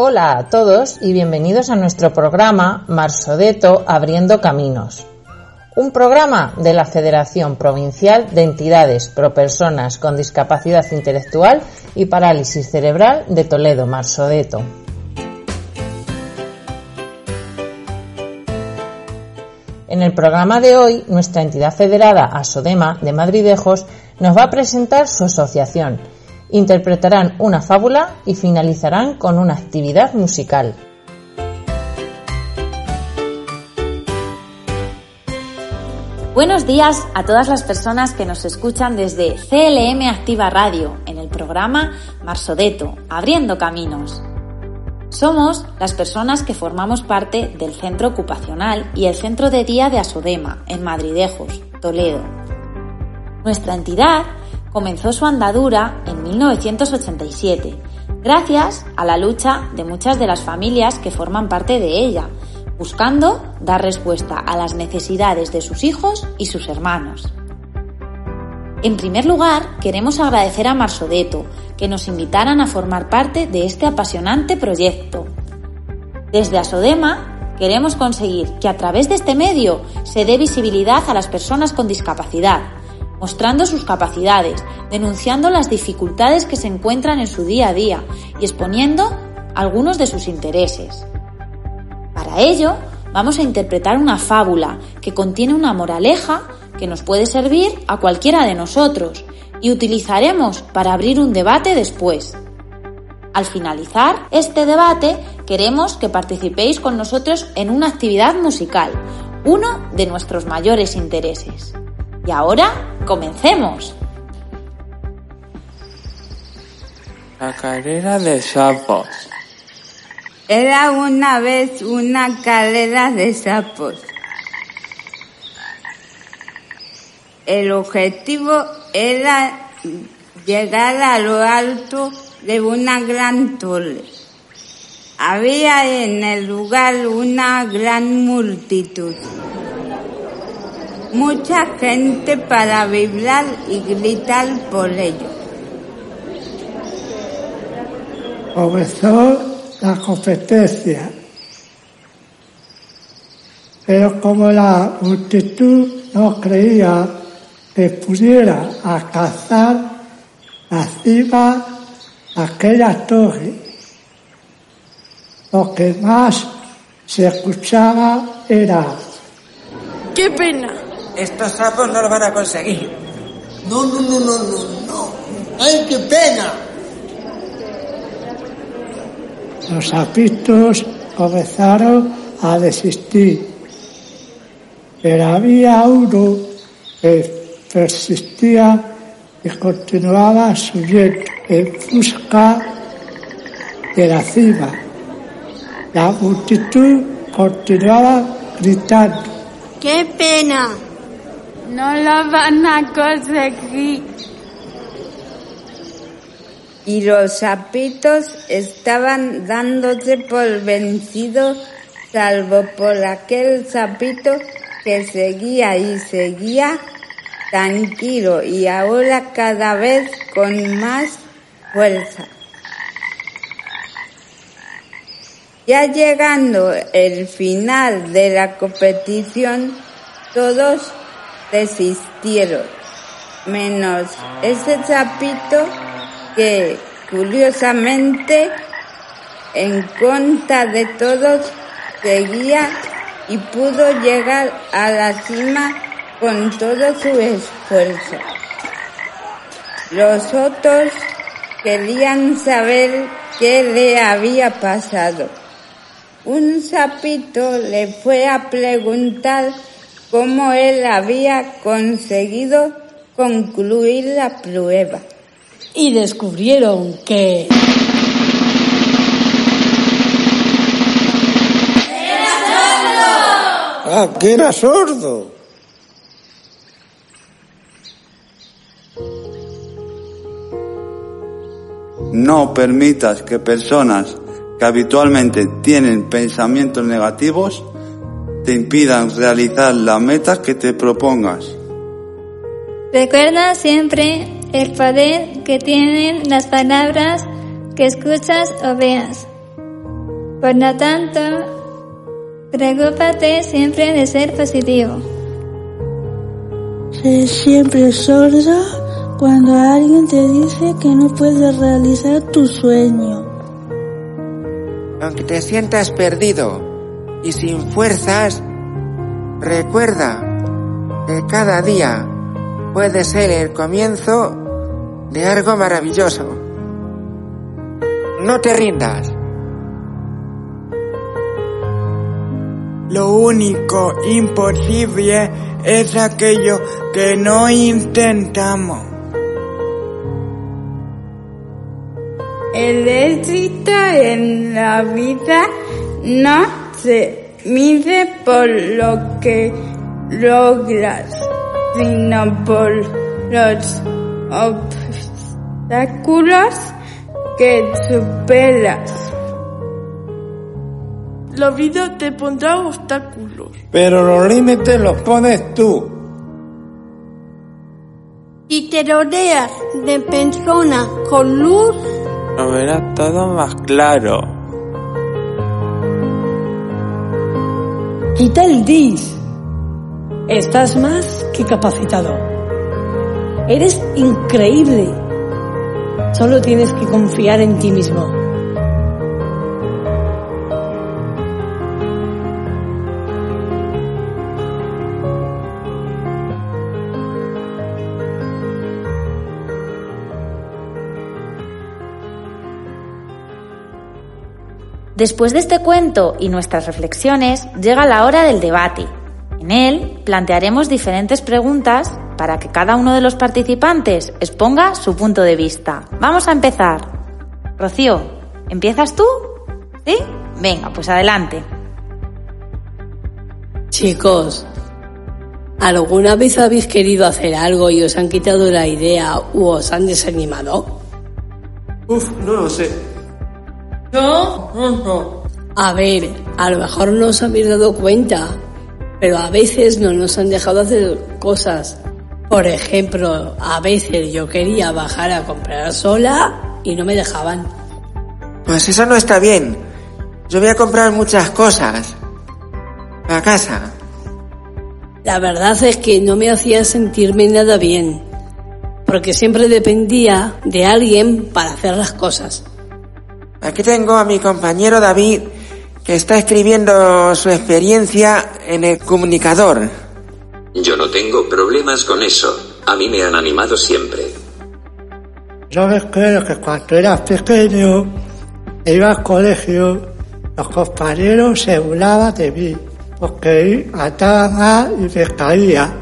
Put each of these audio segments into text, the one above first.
Hola a todos y bienvenidos a nuestro programa Marsodeto Abriendo Caminos. Un programa de la Federación Provincial de Entidades Pro Personas con Discapacidad Intelectual y Parálisis Cerebral de Toledo, Marsodeto. En el programa de hoy, nuestra entidad federada ASODEMA de Madridejos nos va a presentar su asociación. Interpretarán una fábula y finalizarán con una actividad musical. Buenos días a todas las personas que nos escuchan desde CLM Activa Radio en el programa Marsodeto, Abriendo Caminos. Somos las personas que formamos parte del centro ocupacional y el centro de día de Asodema, en Madridejos, Toledo. Nuestra entidad comenzó su andadura en 1987, gracias a la lucha de muchas de las familias que forman parte de ella, buscando dar respuesta a las necesidades de sus hijos y sus hermanos. En primer lugar, queremos agradecer a Marsodeto que nos invitaran a formar parte de este apasionante proyecto. Desde Asodema queremos conseguir que a través de este medio se dé visibilidad a las personas con discapacidad, mostrando sus capacidades, denunciando las dificultades que se encuentran en su día a día y exponiendo algunos de sus intereses. Para ello, vamos a interpretar una fábula que contiene una moraleja que nos puede servir a cualquiera de nosotros y utilizaremos para abrir un debate después. Al finalizar este debate, queremos que participéis con nosotros en una actividad musical, uno de nuestros mayores intereses. Y ahora, comencemos. La carrera de sapos. Era una vez una carrera de sapos. El objetivo era llegar a lo alto de una gran torre. Había en el lugar una gran multitud. Mucha gente para vibrar y gritar por ello. Comenzó la competencia, pero como la multitud no creía que pudiera alcanzar la cima de aquella torre. Lo que más se escuchaba era ¡Qué pena! Estos sapos no lo van a conseguir. No, no, no, no, no, no. ¡Ay, qué pena! los sapitos comenzaron a desistir. Pero había uno que persistía y continuaba subiendo en busca de la cima. La multitud continuaba gritando. ¡Qué pena! No lo van a conseguir. Y los sapitos estaban dándose por vencidos, salvo por aquel sapito que seguía y seguía tranquilo y ahora cada vez con más fuerza. Ya llegando el final de la competición, todos desistieron, menos ese sapito que curiosamente en contra de todos seguía y pudo llegar a la cima con todo su esfuerzo. Los otros querían saber qué le había pasado. Un sapito le fue a preguntar cómo él había conseguido concluir la prueba. Y descubrieron que... Ah, que era sordo. No permitas que personas que habitualmente tienen pensamientos negativos te impidan realizar la meta que te propongas. Recuerda siempre el poder que tienen las palabras que escuchas o veas. Por lo tanto, preocúpate siempre de ser positivo. Sé siempre sorda cuando alguien te dice que no puedes realizar tu sueño. Aunque te sientas perdido y sin fuerzas, recuerda que cada día puede ser el comienzo de algo maravilloso. No te rindas. Lo único imposible es aquello que no intentamos. El éxito en la vida no se mide por lo que logras, sino por los obstáculos que superas. La vida te pondrá obstáculos. Pero los límites los pones tú. Si te rodeas de personas con luz, lo verás todo más claro. Quita el dis. Estás más que capacitado. Eres increíble. Solo tienes que confiar en ti mismo. Después de este cuento y nuestras reflexiones, llega la hora del debate. En él plantearemos diferentes preguntas para que cada uno de los participantes exponga su punto de vista. Vamos a empezar. Rocío, ¿empiezas tú? ¿Sí? Venga, pues adelante. Chicos, ¿alguna vez habéis querido hacer algo y os han quitado la idea u os han desanimado? Uf, no lo sé. ¿No? A ver, a lo mejor no os habéis dado cuenta, pero a veces no nos han dejado hacer cosas. Por ejemplo, a veces yo quería bajar a comprar sola y no me dejaban. Pues eso no está bien. Yo voy a comprar muchas cosas. A casa. La verdad es que no me hacía sentirme nada bien, porque siempre dependía de alguien para hacer las cosas. Aquí tengo a mi compañero David que está escribiendo su experiencia en el comunicador. Yo no tengo problemas con eso. A mí me han animado siempre. Yo recuerdo que cuando eras pequeño, iba al colegio, los compañeros se burlaban de mí, porque andaba mal y me caía.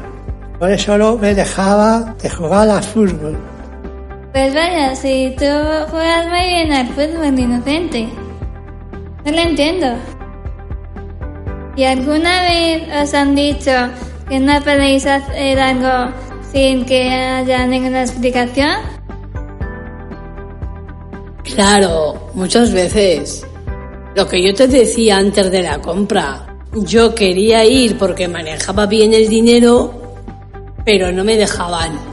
Por eso no me dejaba de jugar al fútbol. Pues vaya, si tú juegas muy bien al fútbol inocente. No lo entiendo. ¿Y alguna vez os han dicho que no podéis hacer algo sin que haya ninguna explicación? Claro, muchas veces. Lo que yo te decía antes de la compra. Yo quería ir porque manejaba bien el dinero, pero no me dejaban.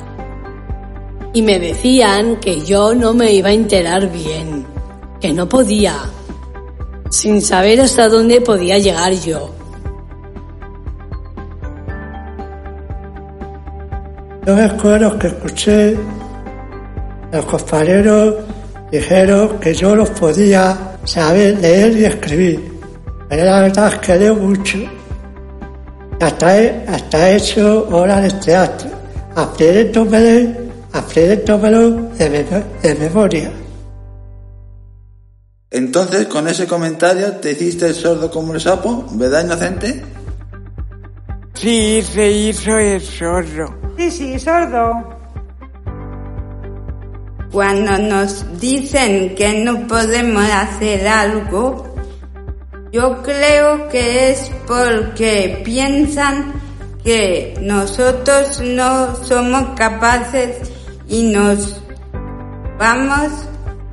Y me decían que yo no me iba a enterar bien, que no podía, sin saber hasta dónde podía llegar yo. Yo recuerdo que escuché, los compañeros dijeron que yo los podía saber leer y escribir, pero la verdad es que leo mucho. Hasta he, hasta he hecho horas de teatro, aprendiéndome, aprendiéndomelo de, de memoria. Entonces, con ese comentario, te hiciste el sordo como el sapo, ¿verdad, inocente? Sí, se hizo el sordo. Sí, sí, sordo. Cuando nos dicen que no podemos hacer algo, yo creo que es porque piensan que nosotros no somos capaces y nos vamos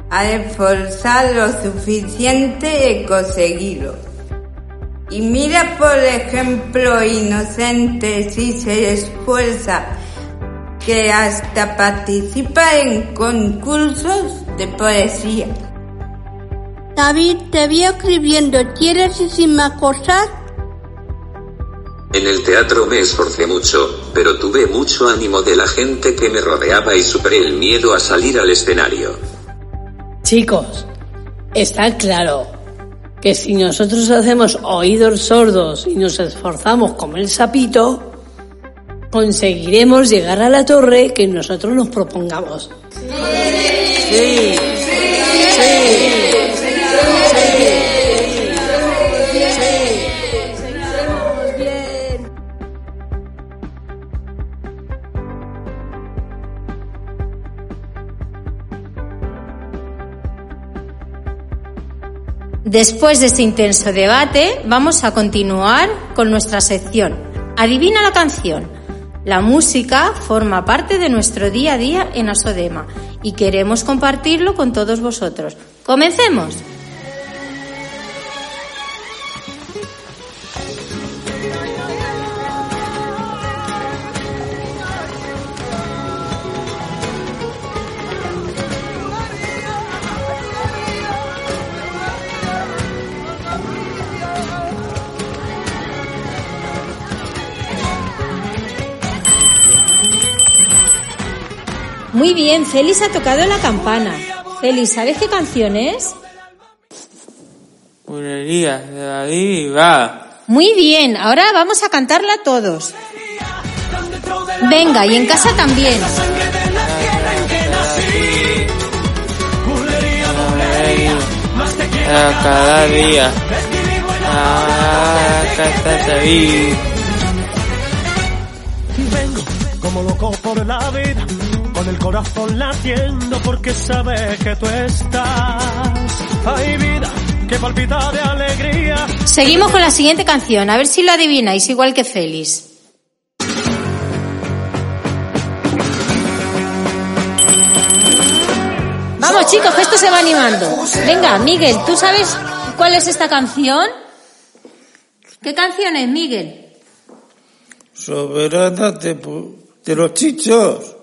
a esforzar lo suficiente de conseguirlo. Y mira, por ejemplo, Inocente si se esfuerza, que hasta participa en concursos de poesía. David, te vi escribiendo. ¿Quieres decirme cosas? En el teatro me esforcé mucho, pero tuve mucho ánimo de la gente que me rodeaba y superé el miedo a salir al escenario. Chicos, está claro que si nosotros hacemos oídos sordos y nos esforzamos como el sapito, conseguiremos llegar a la torre que nosotros nos propongamos. Sí. Después de este intenso debate, vamos a continuar con nuestra sección. Adivina la canción. La música forma parte de nuestro día a día en Asodema y queremos compartirlo con todos vosotros. ¡Comencemos! Muy bien, Félix ha tocado la campana. Félix, ¿sabes qué canción es? Bulería de David va. Muy bien, ahora vamos a cantarla todos. Venga, y en casa también. A cada día. A cada David. Vengo como loco por la vida, con el corazón latiendo porque sabe que tú estás. Hay vida que palpita de alegría. Seguimos con la siguiente canción, a ver si lo adivináis igual que Félix. Vamos chicos, que esto se va animando. Venga, Miguel, ¿tú sabes cuál es esta canción? ¿Qué canción es, Miguel? Soberana pu- de los chichos.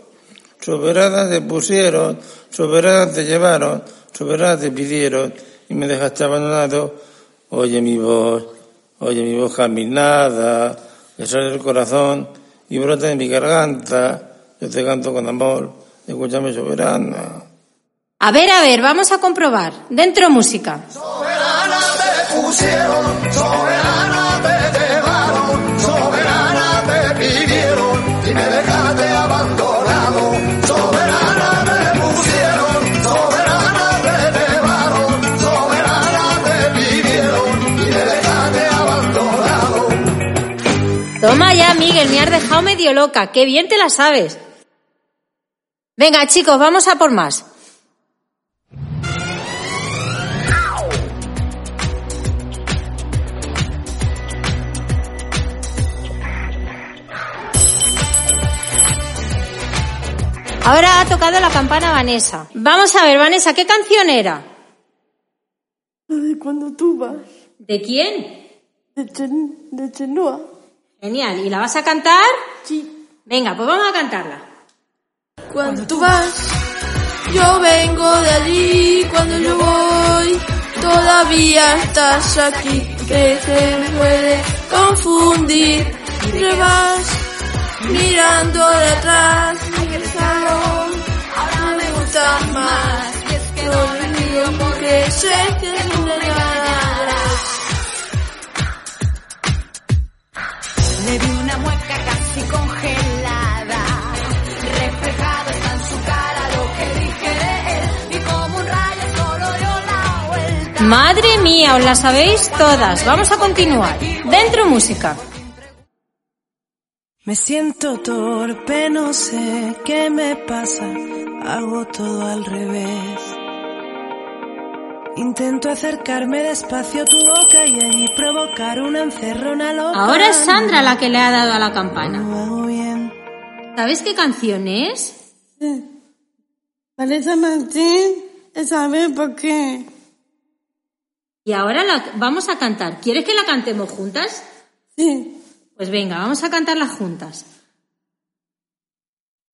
Soberana te pusieron, soberana te llevaron, soberana te pidieron y me dejaste abandonado. Oye mi voz, oye mi voz caminada, que sale del corazón y brota de mi garganta. Yo te canto con amor, escúchame soberana. A ver, a ver, vamos a comprobar. Dentro música. te pusieron, soberana te Miguel, me has dejado medio loca. Qué bien te la sabes. Venga, chicos, vamos a por más. Ahora ha tocado la campana Vanessa. Vamos a ver, Vanessa, ¿qué canción era? de cuando tú vas. ¿De quién? De, Chen, de Chenoa. Genial. ¿Y la vas a cantar? Sí. Venga, pues vamos a cantarla. Cuando tú vas, yo vengo de allí. Cuando yo voy, todavía estás aquí. Que se puede confundir. Te vas mirando de atrás. Regresaron, ahora me gustas más. Y es que no olvido porque sé que no me casi congelada, reflejado está en su cara lo que dije de él y como un rayo solo dio la vuelta. Madre mía, os la sabéis todas. Vamos a continuar. Dentro música. Me siento torpe, no sé qué me pasa, hago todo al revés. Intento acercarme despacio a tu boca y allí provocar una encerrona loca. Ahora es Sandra la que le ha dado a la campana. No hago bien. ¿Sabes qué canción es? Vanessa Martín, ¿sabes por qué? Y ahora la vamos a cantar. ¿Quieres que la cantemos juntas? Sí. Pues venga, vamos a cantarla juntas.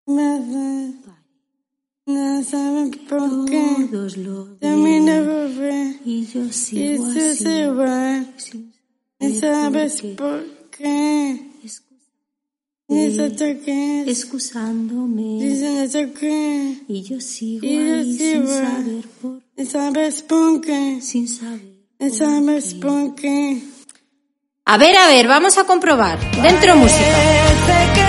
Me hace No sabes por qué. Todos lo También ven. lo ve. Y yo Y sigo tú así. se va. No saber sabes por qué. por qué. No sé qué. Excusándome. Dice no sé qué. Y yo sigo Y yo ahí sin saber por No sabes por qué. Sin saber. No sabes por qué. A ver, a ver, vamos a comprobar. Dentro música.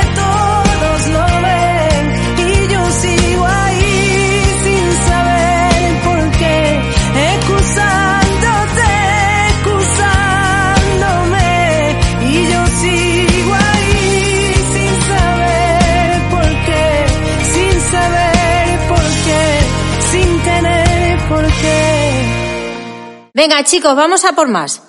Venga, chicos, vamos a por más.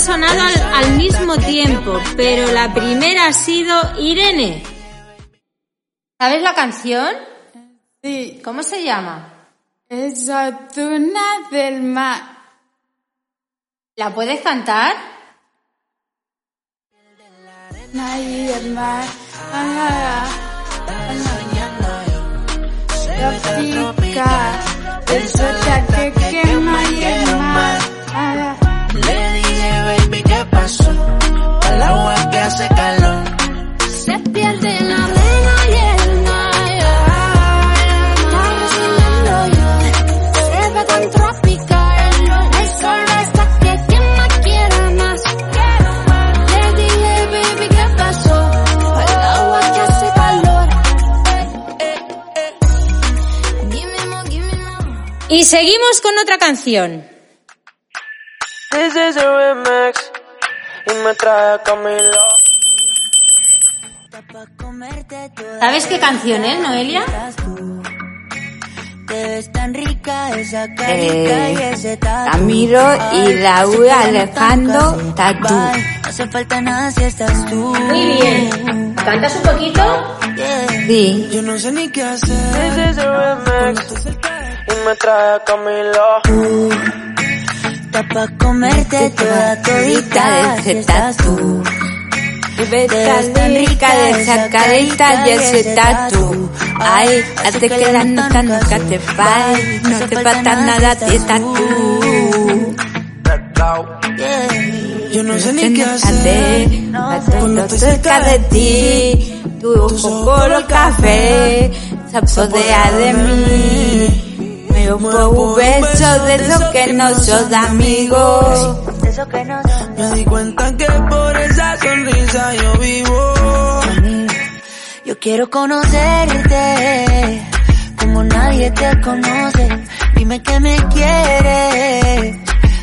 Han sonado al, al mismo tiempo, pero la primera ha sido Irene. ¿Sabes la canción? Sí, ¿Cómo se llama? es del Mar. ¿La puedes cantar? Nadie el mar. Tropical. Eso que quema y el mar. Baby, ¿qué pasó? El agua que hace calor. Se pierde la arena y el mar. Estaba soñando yo. Se ve tan tropical. El sol está que quiera más. Le dije, baby, ¿qué pasó? El agua que hace calor. Y seguimos con otra canción. This is a remix y me trae a Camilo. ¿Sabes qué canción es, Noelia? Te ves tan rica esa carita Eh, tatu. Camilo y Raúl Alejandro Tatú. No hace falta nada si estás tú. Muy bien. ¿Cantas un poquito? Sí. Yo no sé ni qué hacer. This is a remix y me trae a Camilo. Está pa' comerte toda todita de estás tú. Y ves tan rica de esa carita y ese tatu. Ay, hace que la nota nunca te falle. No te falta nada estás tú. Yo no sé ni qué hacer. Cuando estoy cerca de ti, tu ojo color café se apodera de mí. Me dio un beso de esos que no son amigos. Me di cuenta que por esa sonrisa yo vivo. Yo quiero conocerte como nadie te conoce. Dime que me quieres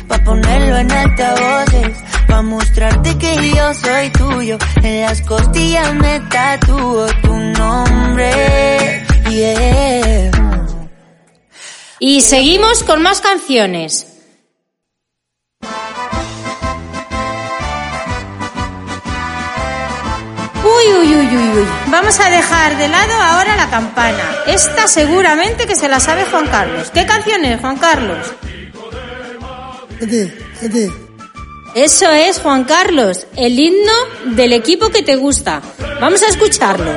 pa ponerlo en altavoces, pa mostrarte que yo soy tuyo. En las costillas me tatúo tu nombre. Yeah. Y seguimos con más canciones. Uy, uy, uy, uy, uy. Vamos a dejar de lado ahora la campana. Esta seguramente que se la sabe Juan Carlos. ¿Qué canción es, Juan Carlos? Eso es, Juan Carlos, el himno del equipo que te gusta. Vamos a escucharlo.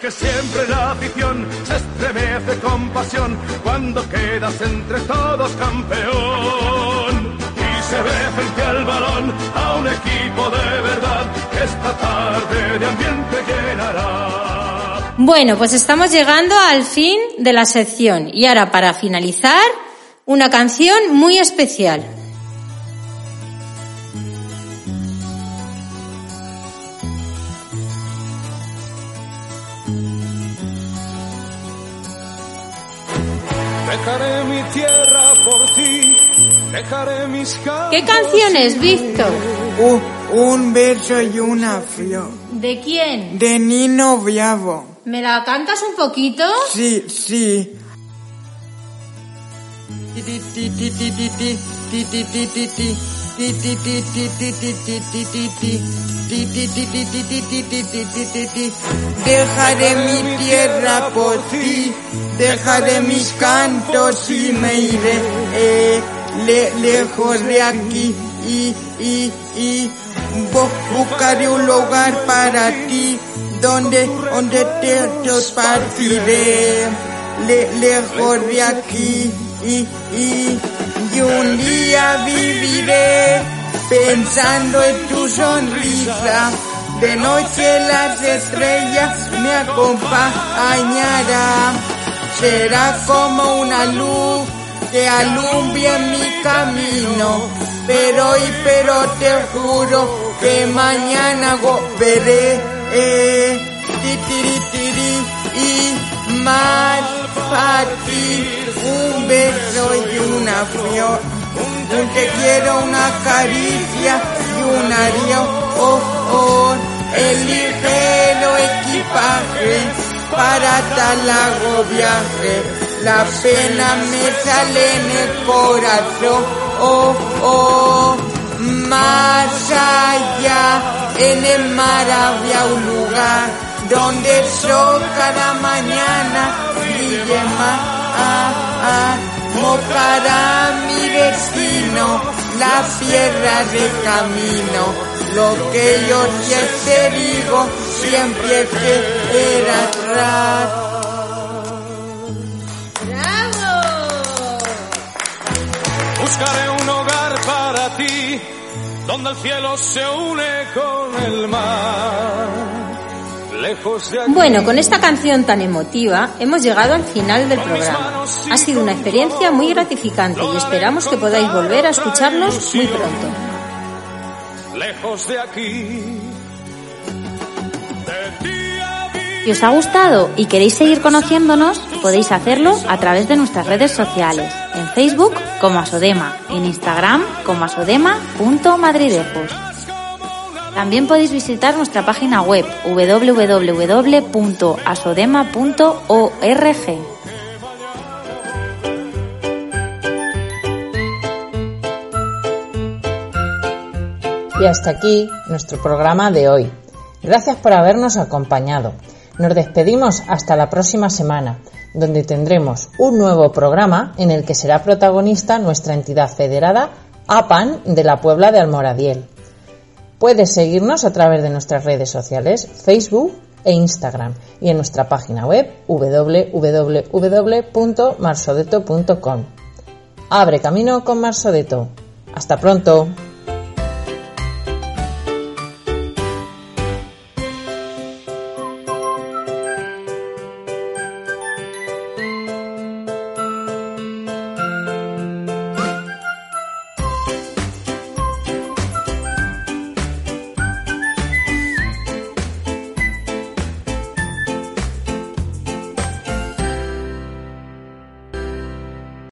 Porque siempre la afición se estremece con pasión cuando quedas entre todos campeón. Y se ve frente al balón a un equipo de verdad que esta tarde de ambiente llenará. Bueno, pues estamos llegando al fin de la sección. Y ahora, para finalizar, una canción muy especial. Tierra por ti, dejaré mis. ¿Qué canciones, Víctor? Un, un verso y una flor. ¿De quién? De Nino Bravo. ¿Me la cantas un poquito? Sí, sí. Dejaré mi tierra por ti, dejaré mis cantos y me iré eh, le- lejos de aquí y, y, y bu- buscaré un lugar para ti donde, donde te, partiré le- lejos de aquí y, y un día viviré pensando en tu sonrisa. De noche las estrellas me acompañarán. Será como una luz que alumbre mi camino. Pero hoy, pero te juro que mañana volveré. Eh, ti, tiri, tiri, y más para ti. Un beso y una flor. Un te quiero, una caricia y un adiós. Oh, oh, el ligero equipaje para tal largo viaje. La pena me sale en el corazón. Oh, oh, más allá en el mar había un lugar donde el sol cada mañana brille más. Ah, ah, mojará mi destino, la piedra de camino. Lo que yo te digo siempre te era atrás. Buscaré un hogar para ti, donde el cielo se une con el mar. Bueno, con esta canción tan emotiva hemos llegado al final del programa. Ha sido una experiencia muy gratificante y esperamos que podáis volver a escucharnos muy pronto. lejos de aquí. Si os ha gustado y queréis seguir conociéndonos, podéis hacerlo a través de nuestras redes sociales. En Facebook como Asodema, en Instagram como asodema.madridejos. También podéis visitar nuestra página web www.asodema.org. Y hasta aquí nuestro programa de hoy. Gracias por habernos acompañado. Nos despedimos hasta la próxima semana, donde tendremos un nuevo programa en el que será protagonista nuestra entidad federada APAN de la Puebla de Almoradiel. Puedes seguirnos a través de nuestras redes sociales, Facebook e Instagram y en nuestra página web www.marsodeto.com. Abre camino con Marsodeto. Hasta pronto.